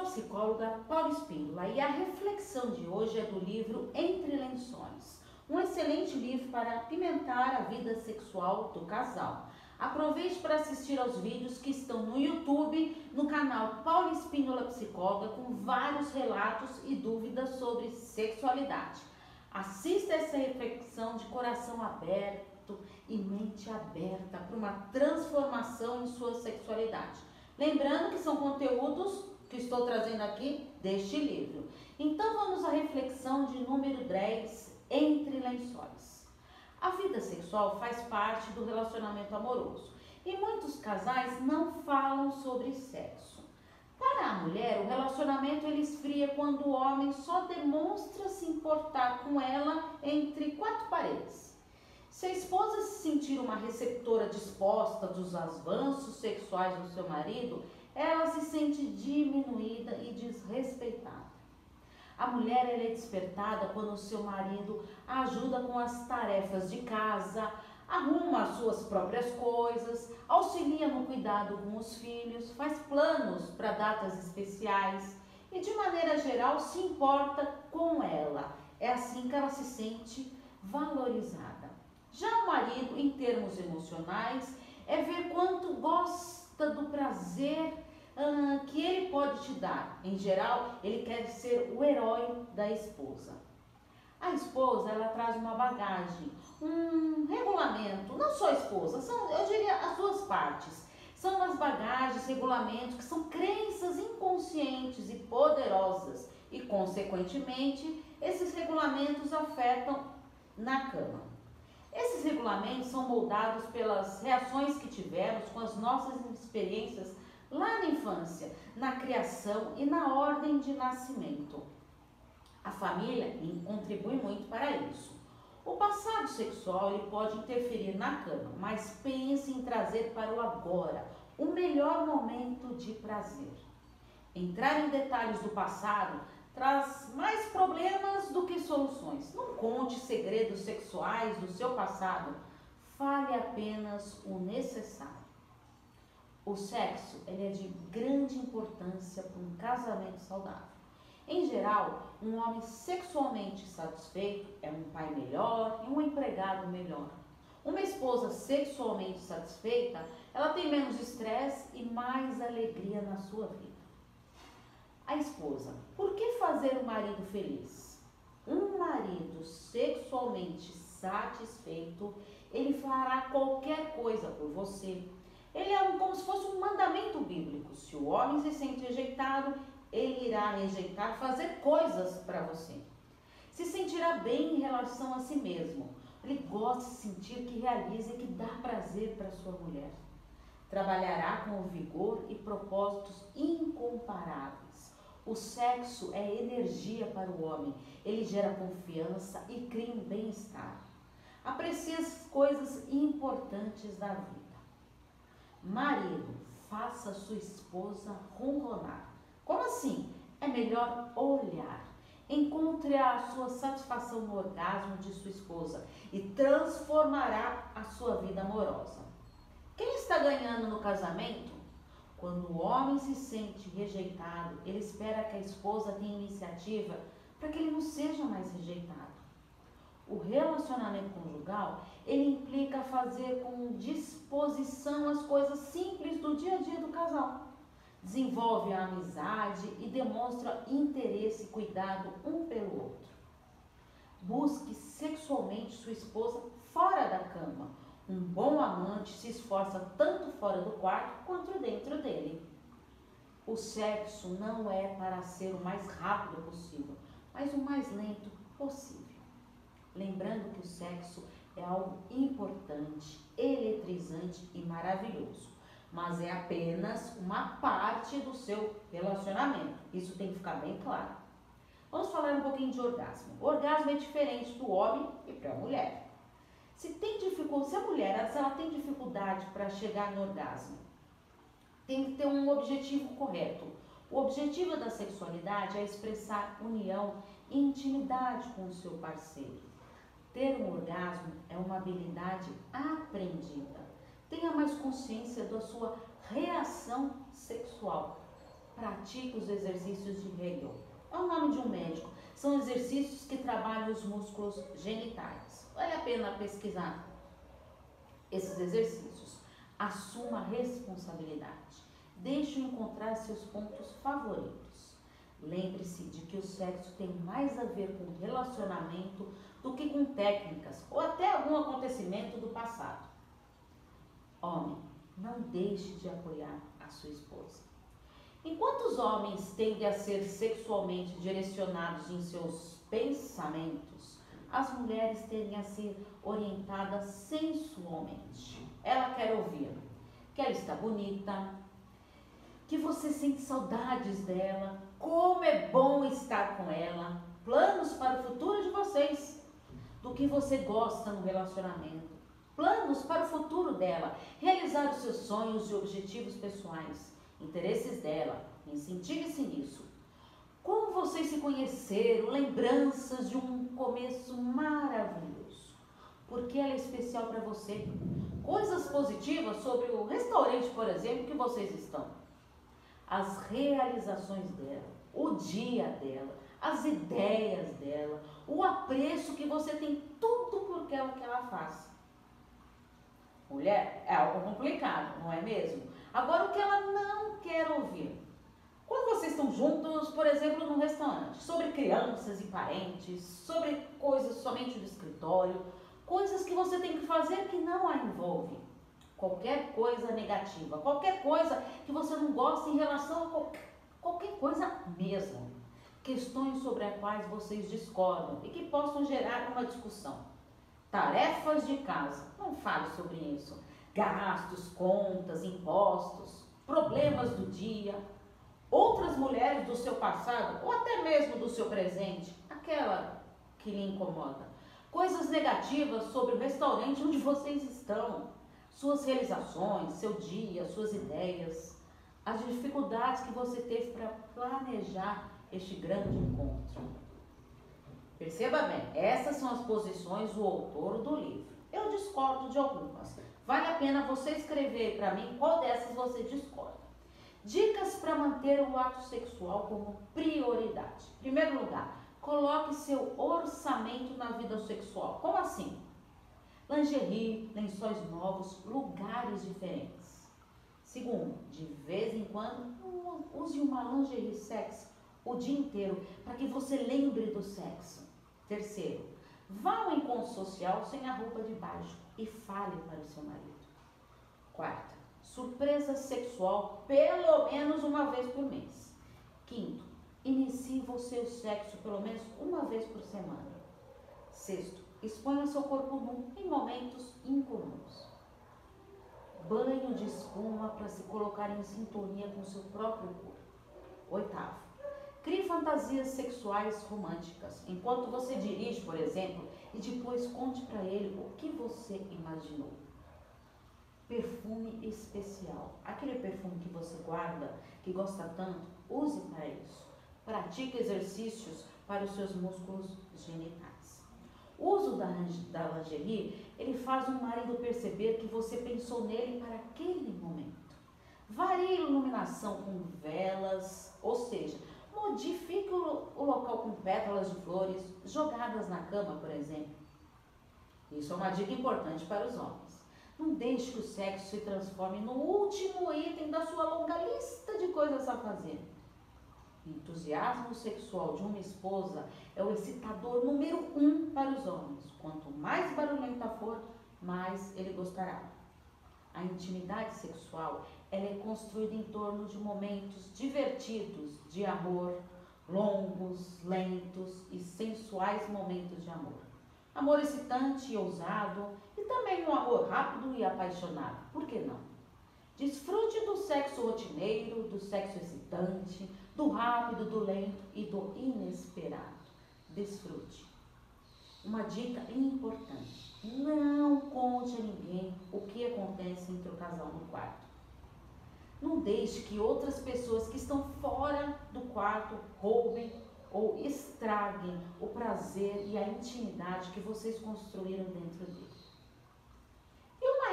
a psicóloga Paula Espíndola e a reflexão de hoje é do livro Entre Lençóis, um excelente livro para apimentar a vida sexual do casal. Aproveite para assistir aos vídeos que estão no YouTube, no canal Paula Espíndola Psicóloga, com vários relatos e dúvidas sobre sexualidade. Assista essa reflexão de coração aberto e mente aberta para uma transformação em sua sexualidade. Lembrando que são conteúdos que estou trazendo aqui deste livro. Então vamos à reflexão de número 10, Entre Lençóis. A vida sexual faz parte do relacionamento amoroso e muitos casais não falam sobre sexo. Para a mulher, o relacionamento ele esfria quando o homem só demonstra se importar com ela entre quatro paredes. Se a esposa se sentir uma receptora disposta dos avanços sexuais do seu marido, ela se sente diminuída e desrespeitada. A mulher é despertada quando o seu marido ajuda com as tarefas de casa, arruma as suas próprias coisas, auxilia no cuidado com os filhos, faz planos para datas especiais e, de maneira geral, se importa com ela. É assim que ela se sente valorizada. Já o marido, em termos emocionais, é ver quanto gosta do prazer uh, que ele pode te dar. Em geral, ele quer ser o herói da esposa. A esposa, ela traz uma bagagem, um regulamento, não só a esposa, são, eu diria, as duas partes. São umas bagagens, regulamentos que são crenças inconscientes e poderosas e, consequentemente, esses regulamentos afetam na cama. Esses regulamentos são moldados pelas reações que tivemos com as nossas experiências lá na infância, na criação e na ordem de nascimento. A família contribui muito para isso. O passado sexual ele pode interferir na cama, mas pense em trazer para o agora o melhor momento de prazer. Entrar em detalhes do passado traz mais problemas do que soluções. Não conte segredos sexuais do seu passado, fale apenas o necessário. O sexo ele é de grande importância para um casamento saudável. Em geral, um homem sexualmente satisfeito é um pai melhor e um empregado melhor. Uma esposa sexualmente satisfeita, ela tem menos estresse e mais alegria na sua vida. A esposa, por que fazer o marido feliz? Um marido sexualmente satisfeito, ele fará qualquer coisa por você, ele é um, como se fosse um mandamento bíblico. Se o homem se sente rejeitado, ele irá rejeitar, fazer coisas para você. Se sentirá bem em relação a si mesmo. Ele gosta de sentir que realiza e que dá prazer para sua mulher. Trabalhará com vigor e propósitos incomparáveis. O sexo é energia para o homem. Ele gera confiança e cria um bem-estar. Aprecie as coisas importantes da vida. Marido, faça sua esposa ronronar. Como assim? É melhor olhar. Encontre a sua satisfação no orgasmo de sua esposa e transformará a sua vida amorosa. Quem está ganhando no casamento? Quando o homem se sente rejeitado, ele espera que a esposa tenha iniciativa para que ele não seja mais rejeitado. O relacionamento conjugal, ele implica fazer com disposição as coisas simples do dia a dia do casal. Desenvolve a amizade e demonstra interesse e cuidado um pelo outro. Busque sexualmente sua esposa fora da cama. Um bom amante se esforça tanto fora do quarto quanto dentro dele. O sexo não é para ser o mais rápido possível, mas o mais lento possível. Lembrando que o sexo é algo importante, eletrizante e maravilhoso, mas é apenas uma parte do seu relacionamento. Isso tem que ficar bem claro. Vamos falar um pouquinho de orgasmo. O orgasmo é diferente do homem e para a mulher. Se tem dificuldade, se a mulher se ela tem dificuldade para chegar no orgasmo, tem que ter um objetivo correto. O objetivo da sexualidade é expressar união e intimidade com o seu parceiro. Ter um orgasmo é uma habilidade aprendida. Tenha mais consciência da sua reação sexual. pratique os exercícios de Hegel. É o nome de um médico. São exercícios que trabalham os músculos genitais. Vale a pena pesquisar esses exercícios. Assuma a responsabilidade. Deixe-o encontrar seus pontos favoritos. Lembre-se de que o sexo tem mais a ver com relacionamento do que com técnicas ou até algum acontecimento do passado. Homem, não deixe de apoiar a sua esposa. Enquanto os homens tendem a ser sexualmente direcionados em seus pensamentos, as mulheres tendem a ser orientadas sensualmente. Ela quer ouvir que ela está bonita, que você sente saudades dela, como é bom estar com ela, planos para o futuro de vocês, do que você gosta no relacionamento, planos para o futuro dela, realizar os seus sonhos e objetivos pessoais, interesses dela, incentive-se nisso. Como vocês se conheceram, lembranças de um começo maravilhoso. Porque ela é especial para você. Coisas positivas sobre o restaurante, por exemplo, que vocês estão as realizações dela, o dia dela, as ideias dela, o apreço que você tem tudo por aquela que ela faz. Mulher, é algo complicado, não é mesmo? Agora, o que ela não quer ouvir? Quando vocês estão juntos, por exemplo, num restaurante, sobre crianças e parentes, sobre coisas somente do escritório, coisas que você tem que fazer que não a envolvem qualquer coisa negativa, qualquer coisa que você não gosta em relação a qualquer, qualquer coisa mesmo. Questões sobre as quais vocês discordam e que possam gerar uma discussão. Tarefas de casa, não fale sobre isso. Gastos, contas, impostos, problemas do dia, outras mulheres do seu passado ou até mesmo do seu presente, aquela que lhe incomoda. Coisas negativas sobre o restaurante onde vocês estão suas realizações, seu dia, suas ideias, as dificuldades que você teve para planejar este grande encontro. Perceba bem, essas são as posições do autor do livro. Eu discordo de algumas. Vale a pena você escrever para mim qual dessas você discorda. Dicas para manter o ato sexual como prioridade. Primeiro lugar, coloque seu orçamento na vida sexual. Como assim? Lingerie, lençóis novos, lugares diferentes. Segundo, de vez em quando, use uma lingerie sexy o dia inteiro para que você lembre do sexo. Terceiro, vá ao encontro social sem a roupa de baixo e fale para o seu marido. Quarta, surpresa sexual pelo menos uma vez por mês. Quinto, inicie o seu sexo pelo menos uma vez por semana. Sexto, Exponha seu corpo nu em momentos incomuns. Banho de espuma para se colocar em sintonia com seu próprio corpo. Oitavo. Crie fantasias sexuais românticas enquanto você dirige, por exemplo, e depois conte para ele o que você imaginou. Perfume especial. Aquele perfume que você guarda, que gosta tanto, use para isso. Pratique exercícios para os seus músculos genitais. O uso da, da lingerie, ele faz o marido perceber que você pensou nele para aquele momento. Varie a iluminação com velas, ou seja, modifique o, o local com pétalas de flores jogadas na cama, por exemplo. Isso é uma dica importante para os homens. Não deixe que o sexo se transforme no último item da sua longa lista de coisas a fazer entusiasmo sexual de uma esposa é o excitador número um para os homens. Quanto mais barulhenta for, mais ele gostará. A intimidade sexual ela é construída em torno de momentos divertidos de amor, longos, lentos e sensuais momentos de amor. Amor excitante e ousado e também um amor rápido e apaixonado. Por que não? Desfrute do sexo rotineiro, do sexo excitante, do rápido, do lento e do inesperado. Desfrute. Uma dica importante: não conte a ninguém o que acontece entre o casal no quarto. Não deixe que outras pessoas que estão fora do quarto roubem ou estraguem o prazer e a intimidade que vocês construíram dentro dele.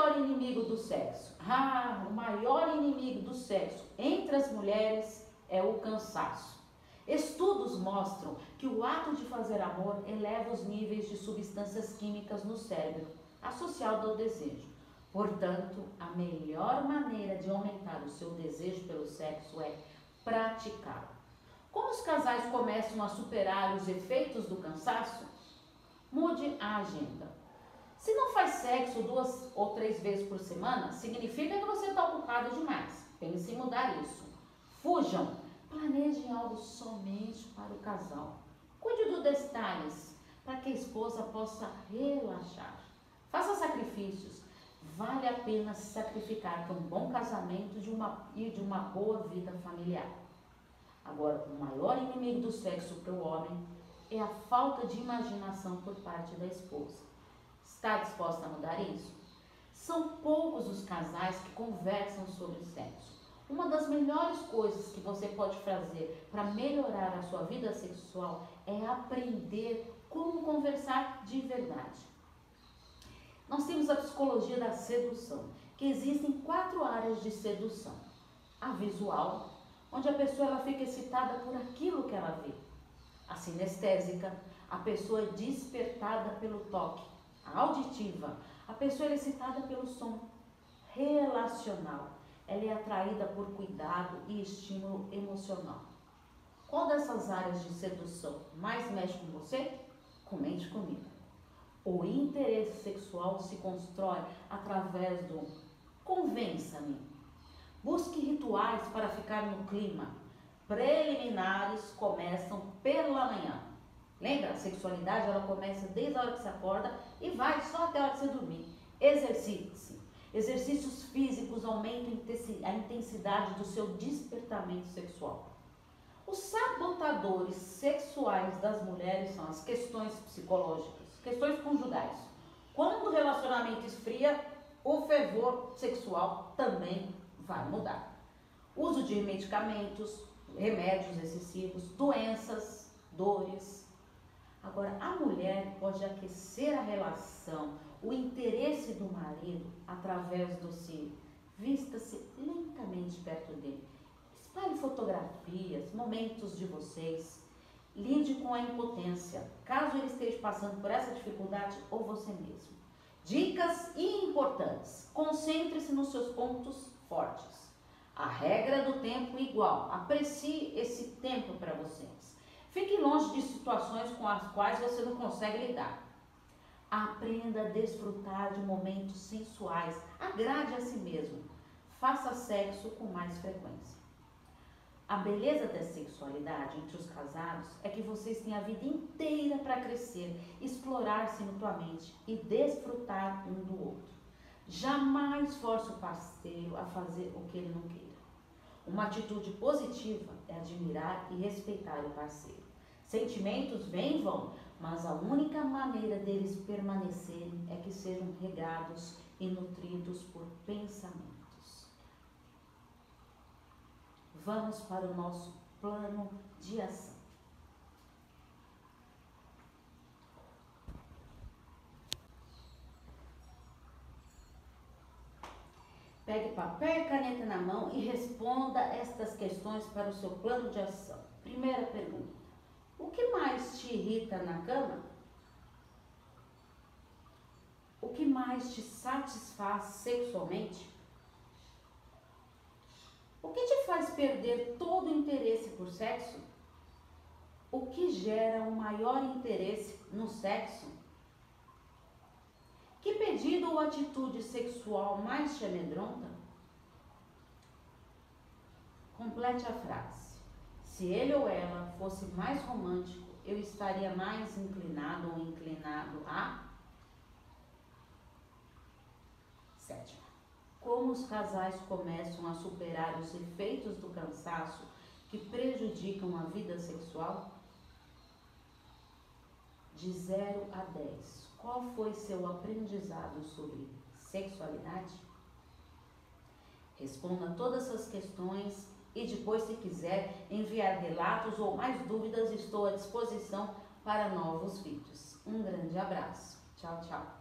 Maior inimigo do sexo? Ah, o maior inimigo do sexo entre as mulheres é o cansaço. Estudos mostram que o ato de fazer amor eleva os níveis de substâncias químicas no cérebro, associado ao desejo. Portanto, a melhor maneira de aumentar o seu desejo pelo sexo é praticá-lo. Como os casais começam a superar os efeitos do cansaço? Mude a agenda. Se não faz sexo duas ou três vezes por semana, significa que você está ocupado demais. Pense em mudar isso. Fujam. Planejem algo somente para o casal. Cuide dos detalhes para que a esposa possa relaxar. Faça sacrifícios. Vale a pena se sacrificar por um bom casamento de uma, e de uma boa vida familiar. Agora, o maior inimigo do sexo para o homem é a falta de imaginação por parte da esposa. Está disposta a mudar isso? São poucos os casais que conversam sobre sexo. Uma das melhores coisas que você pode fazer para melhorar a sua vida sexual é aprender como conversar de verdade. Nós temos a psicologia da sedução, que existem quatro áreas de sedução: a visual, onde a pessoa ela fica excitada por aquilo que ela vê; a sinestésica, a pessoa é despertada pelo toque; auditiva, a pessoa é excitada pelo som; relacional, ela é atraída por cuidado e estímulo emocional. Qual dessas áreas de sedução mais mexe com você? Comente comigo. O interesse sexual se constrói através do convença-me. Busque rituais para ficar no clima. Preliminares começam pela manhã. Lembra? A sexualidade ela começa desde a hora que você acorda e vai só até a hora que você dormir. Exercite-se. Exercícios físicos aumentam a intensidade do seu despertamento sexual. Os sabotadores sexuais das mulheres são as questões psicológicas, questões conjugais. Quando o relacionamento esfria, o fervor sexual também vai mudar. Uso de medicamentos, remédios excessivos, doenças, dores. Agora, a mulher pode aquecer a relação o interesse do marido através do se vista-se lentamente perto dele. Espalhe fotografias, momentos de vocês. Lide com a impotência, caso ele esteja passando por essa dificuldade ou você mesmo. Dicas importantes. Concentre-se nos seus pontos fortes. A regra do tempo igual. Aprecie esse tempo para vocês. Fique longe de situações com as quais você não consegue lidar. Aprenda a desfrutar de momentos sensuais. Agrade a si mesmo. Faça sexo com mais frequência. A beleza da sexualidade entre os casados é que vocês têm a vida inteira para crescer, explorar-se mutuamente e desfrutar um do outro. Jamais force o parceiro a fazer o que ele não queira. Uma atitude positiva é admirar e respeitar o parceiro. Sentimentos vêm vão, mas a única maneira deles permanecerem é que sejam regados e nutridos por pensamentos. Vamos para o nosso plano de ação. Pegue papel e caneta na mão e responda estas questões para o seu plano de ação. Primeira pergunta. O que mais te irrita na cama? O que mais te satisfaz sexualmente? O que te faz perder todo o interesse por sexo? O que gera o maior interesse no sexo? Que pedido ou atitude sexual mais te amedronta? Complete a frase. Se ele ou ela fosse mais romântico, eu estaria mais inclinado ou inclinado a. Sétima. Como os casais começam a superar os efeitos do cansaço que prejudicam a vida sexual? De 0 a 10, qual foi seu aprendizado sobre sexualidade? Responda todas essas questões e depois, se quiser enviar relatos ou mais dúvidas, estou à disposição para novos vídeos. Um grande abraço. Tchau, tchau.